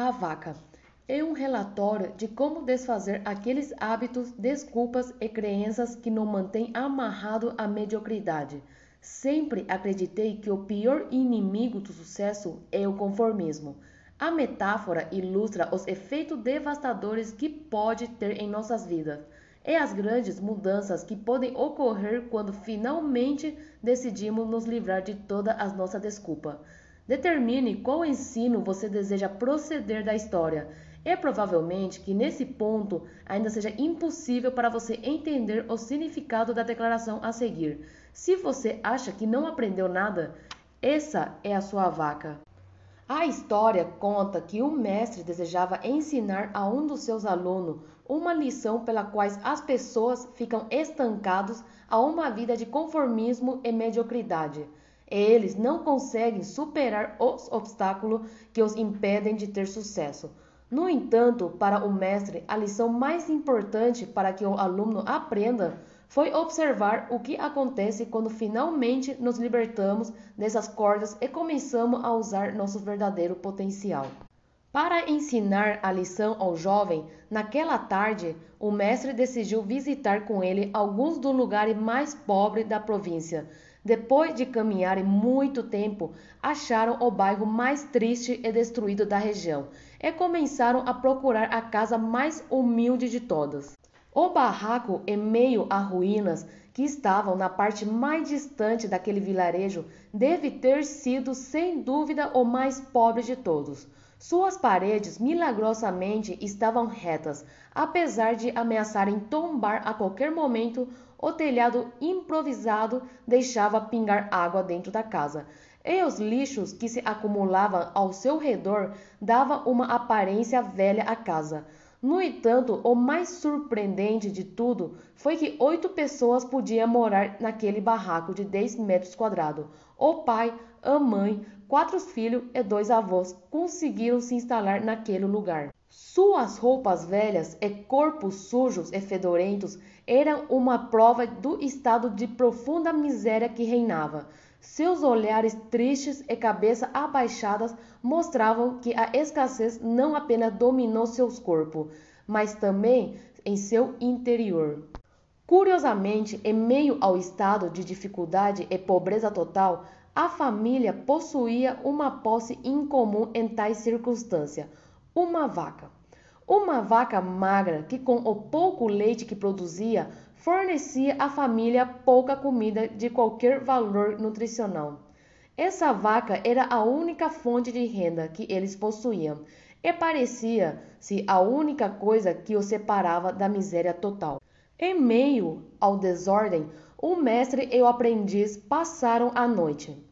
A vaca é um relatório de como desfazer aqueles hábitos, desculpas e crenças que nos mantêm amarrado à mediocridade. Sempre acreditei que o pior inimigo do sucesso é o conformismo. A metáfora ilustra os efeitos devastadores que pode ter em nossas vidas e as grandes mudanças que podem ocorrer quando finalmente decidimos nos livrar de toda a nossa desculpa. Determine qual ensino você deseja proceder da história. É provavelmente que nesse ponto ainda seja impossível para você entender o significado da declaração a seguir. Se você acha que não aprendeu nada, essa é a sua vaca. A história conta que um mestre desejava ensinar a um dos seus alunos uma lição pela qual as pessoas ficam estancados a uma vida de conformismo e mediocridade. Eles não conseguem superar os obstáculos que os impedem de ter sucesso. No entanto, para o mestre, a lição mais importante para que o aluno aprenda foi observar o que acontece quando finalmente nos libertamos dessas cordas e começamos a usar nosso verdadeiro potencial. Para ensinar a lição ao jovem, naquela tarde, o mestre decidiu visitar com ele alguns dos lugares mais pobres da província depois de caminharem muito tempo, acharam o bairro mais triste e destruído da região e começaram a procurar a casa mais humilde de todas. O barraco, em meio a ruínas que estavam na parte mais distante daquele vilarejo, deve ter sido sem dúvida o mais pobre de todos. Suas paredes milagrosamente estavam retas, apesar de ameaçarem tombar a qualquer momento o telhado improvisado deixava pingar água dentro da casa, e os lixos que se acumulavam ao seu redor davam uma aparência velha à casa. No entanto, o mais surpreendente de tudo foi que oito pessoas podiam morar naquele barraco de 10 metros quadrados. O pai, a mãe, quatro filhos e dois avós conseguiram se instalar naquele lugar. Suas roupas velhas e corpos sujos e fedorentos eram uma prova do estado de profunda miséria que reinava. Seus olhares tristes e cabeça abaixadas mostravam que a escassez não apenas dominou seus corpos, mas também em seu interior. Curiosamente, em meio ao estado de dificuldade e pobreza total, a família possuía uma posse incomum em tais circunstâncias uma vaca. Uma vaca magra que, com o pouco leite que produzia, fornecia à família pouca comida de qualquer valor nutricional. Essa vaca era a única fonte de renda que eles possuíam e parecia-se a única coisa que os separava da miséria total. Em meio ao desordem, o mestre e o aprendiz passaram a noite.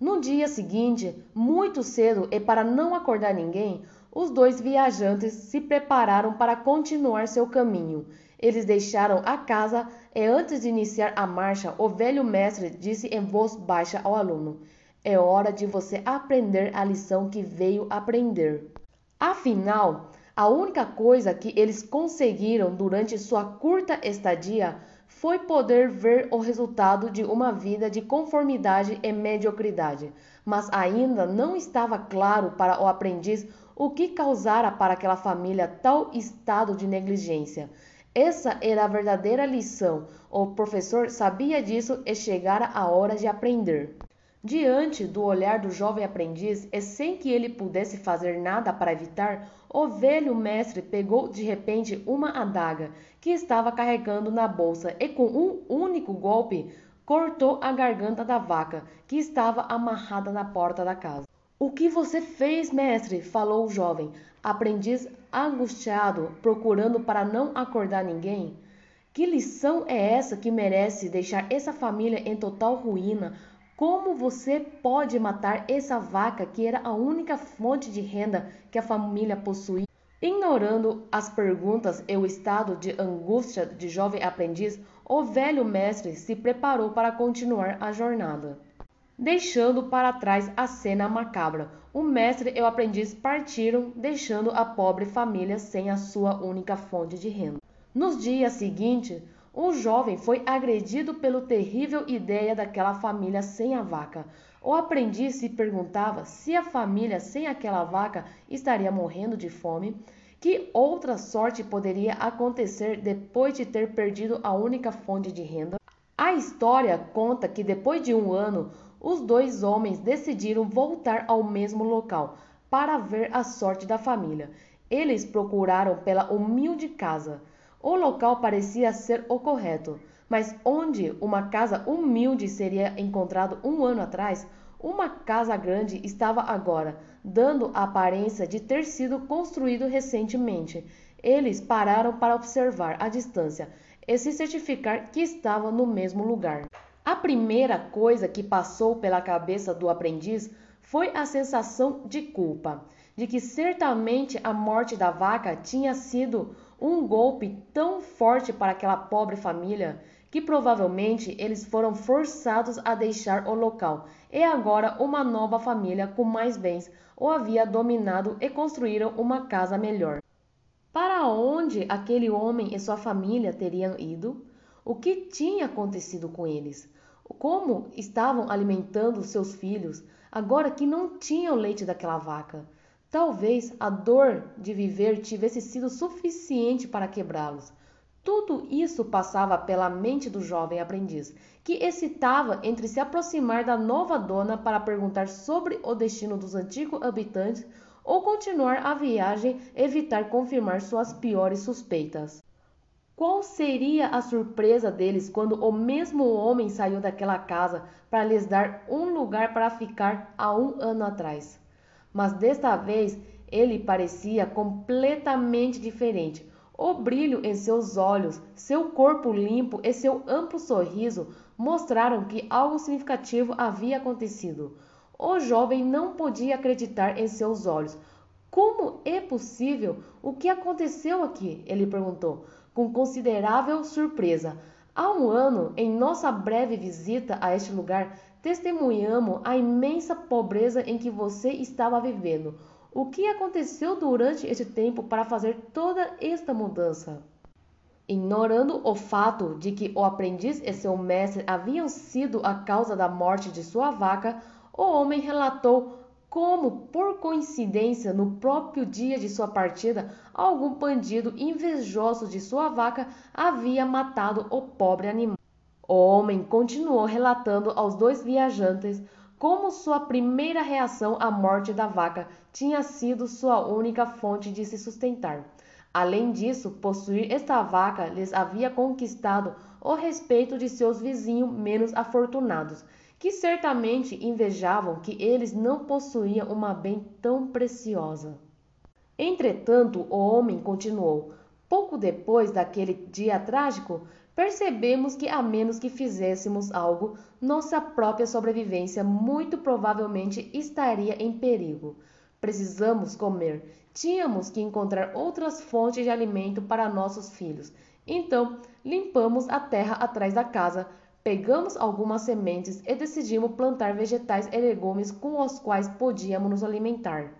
No dia seguinte, muito cedo e para não acordar ninguém, os dois viajantes se prepararam para continuar seu caminho. Eles deixaram a casa e antes de iniciar a marcha, o velho mestre disse em voz baixa ao aluno: É hora de você aprender a lição que veio aprender. Afinal, a única coisa que eles conseguiram durante sua curta estadia foi poder ver o resultado de uma vida de conformidade e mediocridade, mas ainda não estava claro para o aprendiz o que causara para aquela família tal estado de negligência. Essa era a verdadeira lição. O professor sabia disso e chegara a hora de aprender. Diante do olhar do jovem aprendiz, e sem que ele pudesse fazer nada para evitar, o velho mestre pegou de repente uma adaga que estava carregando na bolsa e, com um único golpe, cortou a garganta da vaca que estava amarrada na porta da casa. O que você fez, mestre? falou o jovem, aprendiz angustiado, procurando para não acordar ninguém. Que lição é essa que merece deixar essa família em total ruína? Como você pode matar essa vaca que era a única fonte de renda que a família possuía? Ignorando as perguntas e o estado de angústia de jovem aprendiz, o velho mestre se preparou para continuar a jornada deixando para trás a cena macabra. O mestre e o aprendiz partiram, deixando a pobre família sem a sua única fonte de renda. Nos dias seguintes, o jovem foi agredido pela terrível ideia daquela família sem a vaca. O aprendiz se perguntava se a família sem aquela vaca estaria morrendo de fome. Que outra sorte poderia acontecer depois de ter perdido a única fonte de renda? A história conta que depois de um ano, os dois homens decidiram voltar ao mesmo local para ver a sorte da família. Eles procuraram pela humilde casa. O local parecia ser o correto, mas onde uma casa humilde seria encontrado um ano atrás, uma casa grande estava agora, dando a aparência de ter sido construído recentemente. Eles pararam para observar a distância e se certificar que estava no mesmo lugar. A primeira coisa que passou pela cabeça do aprendiz foi a sensação de culpa, de que certamente a morte da vaca tinha sido um golpe tão forte para aquela pobre família que provavelmente eles foram forçados a deixar o local e agora uma nova família com mais bens o havia dominado e construíram uma casa melhor. Para onde aquele homem e sua família teriam ido? O que tinha acontecido com eles? Como estavam alimentando seus filhos agora que não tinham leite daquela vaca? Talvez a dor de viver tivesse sido suficiente para quebrá-los. Tudo isso passava pela mente do jovem aprendiz, que excitava entre se aproximar da nova dona para perguntar sobre o destino dos antigos habitantes ou continuar a viagem evitar confirmar suas piores suspeitas. Qual seria a surpresa deles quando o mesmo homem saiu daquela casa para lhes dar um lugar para ficar há um ano atrás? Mas desta vez ele parecia completamente diferente o brilho em seus olhos, seu corpo limpo e seu amplo sorriso mostraram que algo significativo havia acontecido. O jovem não podia acreditar em seus olhos. Como é possível? O que aconteceu aqui? Ele perguntou, com considerável surpresa. Há um ano, em nossa breve visita a este lugar, testemunhamos a imensa pobreza em que você estava vivendo. O que aconteceu durante esse tempo para fazer toda esta mudança? Ignorando o fato de que o aprendiz e seu mestre haviam sido a causa da morte de sua vaca, o homem relatou como, por coincidência, no próprio dia de sua partida, algum bandido invejoso de sua vaca havia matado o pobre animal. O homem continuou relatando aos dois viajantes como sua primeira reação à morte da vaca tinha sido sua única fonte de se sustentar. Além disso, possuir esta vaca lhes havia conquistado o respeito de seus vizinhos menos afortunados, que certamente invejavam que eles não possuíam uma bem tão preciosa. Entretanto, o homem continuou: Pouco depois daquele dia trágico, percebemos que, a menos que fizéssemos algo, nossa própria sobrevivência muito provavelmente estaria em perigo. Precisamos comer. Tínhamos que encontrar outras fontes de alimento para nossos filhos. Então, limpamos a terra atrás da casa, pegamos algumas sementes e decidimos plantar vegetais e legumes com os quais podíamos nos alimentar.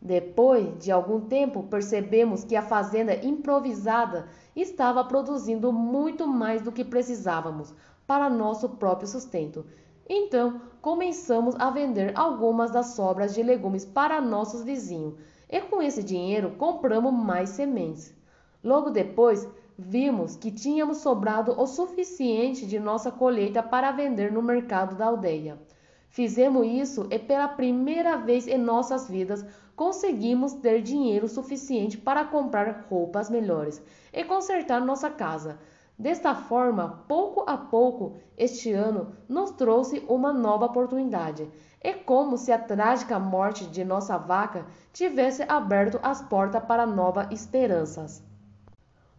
Depois de algum tempo, percebemos que a fazenda improvisada estava produzindo muito mais do que precisávamos para nosso próprio sustento. Então, começamos a vender algumas das sobras de legumes para nossos vizinhos e com esse dinheiro compramos mais sementes. Logo depois, vimos que tínhamos sobrado o suficiente de nossa colheita para vender no mercado da aldeia. Fizemos isso e pela primeira vez em nossas vidas conseguimos ter dinheiro suficiente para comprar roupas melhores e consertar nossa casa. Desta forma, pouco a pouco, este ano nos trouxe uma nova oportunidade. É como se a trágica morte de nossa vaca tivesse aberto as portas para novas esperanças.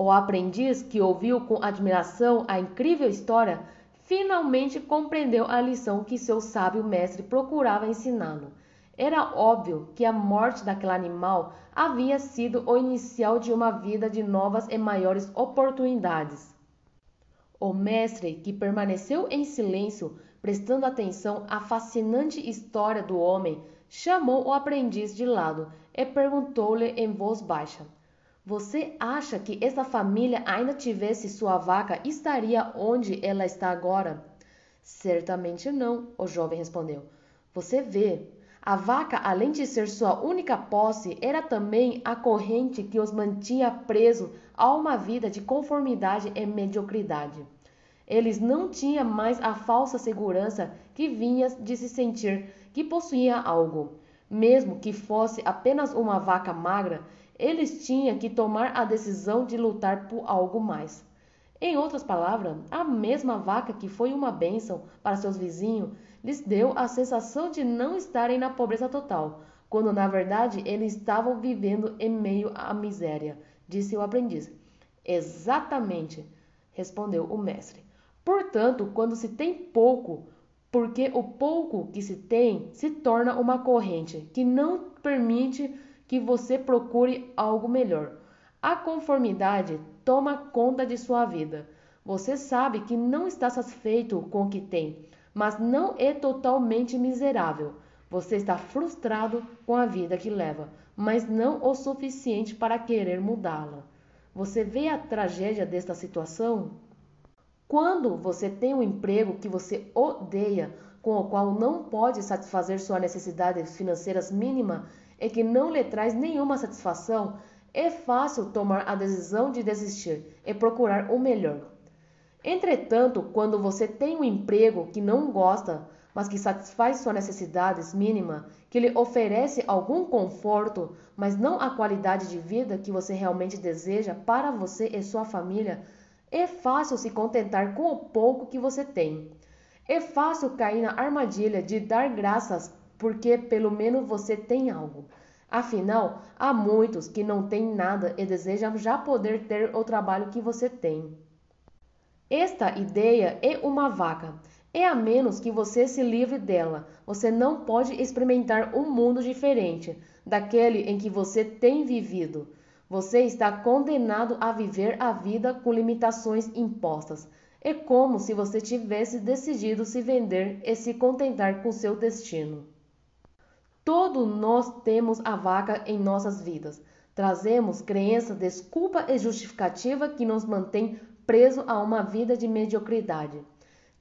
O aprendiz, que ouviu com admiração a incrível história, finalmente compreendeu a lição que seu sábio mestre procurava ensiná-lo. Era óbvio que a morte daquele animal havia sido o inicial de uma vida de novas e maiores oportunidades. O mestre, que permaneceu em silêncio, prestando atenção à fascinante história do homem, chamou o aprendiz de lado e perguntou-lhe em voz baixa: Você acha que esta família ainda tivesse sua vaca, estaria onde ela está agora? Certamente não, o jovem respondeu. Você vê, a vaca, além de ser sua única posse, era também a corrente que os mantinha presos a uma vida de conformidade e mediocridade. Eles não tinham mais a falsa segurança que vinha de se sentir que possuía algo. Mesmo que fosse apenas uma vaca magra, eles tinham que tomar a decisão de lutar por algo mais. Em outras palavras, a mesma vaca que foi uma bênção para seus vizinhos lhes deu a sensação de não estarem na pobreza total, quando na verdade eles estavam vivendo em meio à miséria, disse o aprendiz. Exatamente, respondeu o mestre. Portanto, quando se tem pouco, porque o pouco que se tem se torna uma corrente que não permite que você procure algo melhor. A conformidade toma conta de sua vida. Você sabe que não está satisfeito com o que tem, mas não é totalmente miserável. Você está frustrado com a vida que leva, mas não o suficiente para querer mudá-la. Você vê a tragédia desta situação? Quando você tem um emprego que você odeia, com o qual não pode satisfazer suas necessidades financeiras mínimas e que não lhe traz nenhuma satisfação, é fácil tomar a decisão de desistir e procurar o melhor. Entretanto, quando você tem um emprego que não gosta, mas que satisfaz suas necessidades mínimas, que lhe oferece algum conforto, mas não a qualidade de vida que você realmente deseja para você e sua família, é fácil se contentar com o pouco que você tem. É fácil cair na armadilha de dar graças porque pelo menos você tem algo. Afinal, há muitos que não têm nada e desejam já poder ter o trabalho que você tem. Esta ideia é uma vaca. É a menos que você se livre dela, você não pode experimentar um mundo diferente daquele em que você tem vivido. Você está condenado a viver a vida com limitações impostas. É como se você tivesse decidido se vender e se contentar com seu destino. Todos nós temos a vaca em nossas vidas. Trazemos crença, desculpa e justificativa que nos mantém preso a uma vida de mediocridade.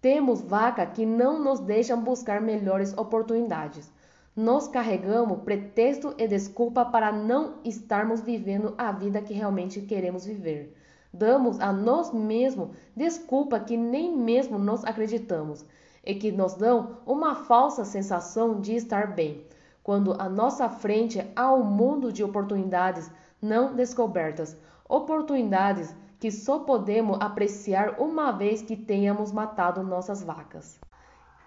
Temos vaca que não nos deixam buscar melhores oportunidades. Nós carregamos pretexto e desculpa para não estarmos vivendo a vida que realmente queremos viver. Damos a nós mesmos desculpa que nem mesmo nós acreditamos e que nos dão uma falsa sensação de estar bem quando à nossa frente há um mundo de oportunidades não descobertas, oportunidades que só podemos apreciar uma vez que tenhamos matado nossas vacas.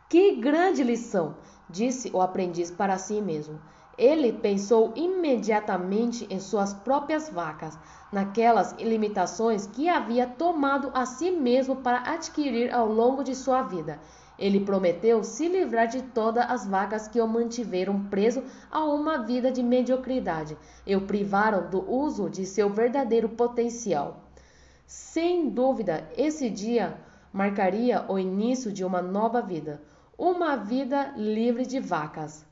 Que grande lição! disse o aprendiz para si mesmo. Ele pensou imediatamente em suas próprias vacas, naquelas limitações que havia tomado a si mesmo para adquirir ao longo de sua vida ele prometeu se livrar de todas as vacas que o mantiveram preso a uma vida de mediocridade e o privaram do uso de seu verdadeiro potencial. Sem dúvida, esse dia marcaria o início de uma nova vida, uma vida livre de vacas.